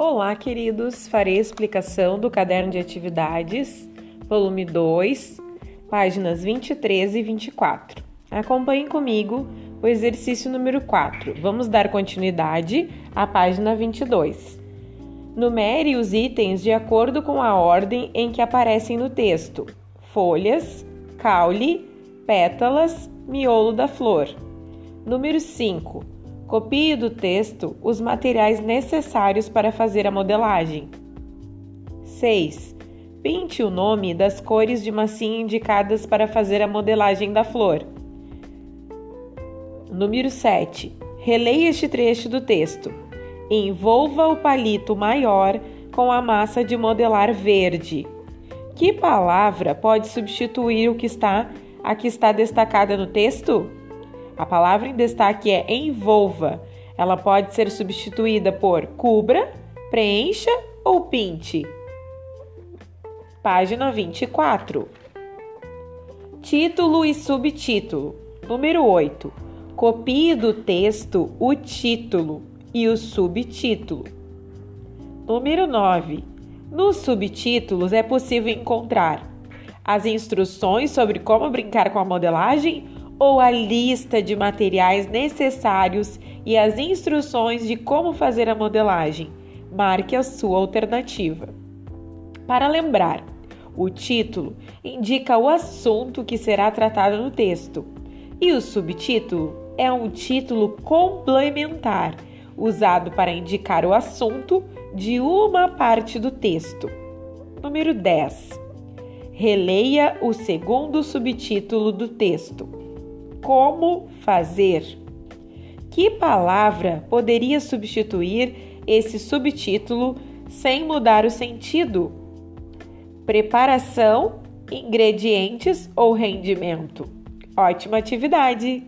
Olá, queridos! Farei a explicação do caderno de atividades, volume 2, páginas 23 e 24. Acompanhem comigo o exercício número 4. Vamos dar continuidade à página 22. Numere os itens de acordo com a ordem em que aparecem no texto: folhas, caule, pétalas, miolo da flor. Número 5 Copie do texto os materiais necessários para fazer a modelagem. 6. Pinte o nome das cores de massinha indicadas para fazer a modelagem da flor. Número 7. Releia este trecho do texto. Envolva o palito maior com a massa de modelar verde. Que palavra pode substituir o que está a que está destacada no texto? A palavra em destaque é envolva. Ela pode ser substituída por cubra, preencha ou pinte. Página 24. Título e subtítulo. Número 8. Copie do texto o título e o subtítulo. Número 9. Nos subtítulos é possível encontrar as instruções sobre como brincar com a modelagem ou a lista de materiais necessários e as instruções de como fazer a modelagem. Marque a sua alternativa. Para lembrar, o título indica o assunto que será tratado no texto e o subtítulo é um título complementar usado para indicar o assunto de uma parte do texto. Número 10. Releia o segundo subtítulo do texto. Como fazer? Que palavra poderia substituir esse subtítulo sem mudar o sentido? Preparação, ingredientes ou rendimento? Ótima atividade!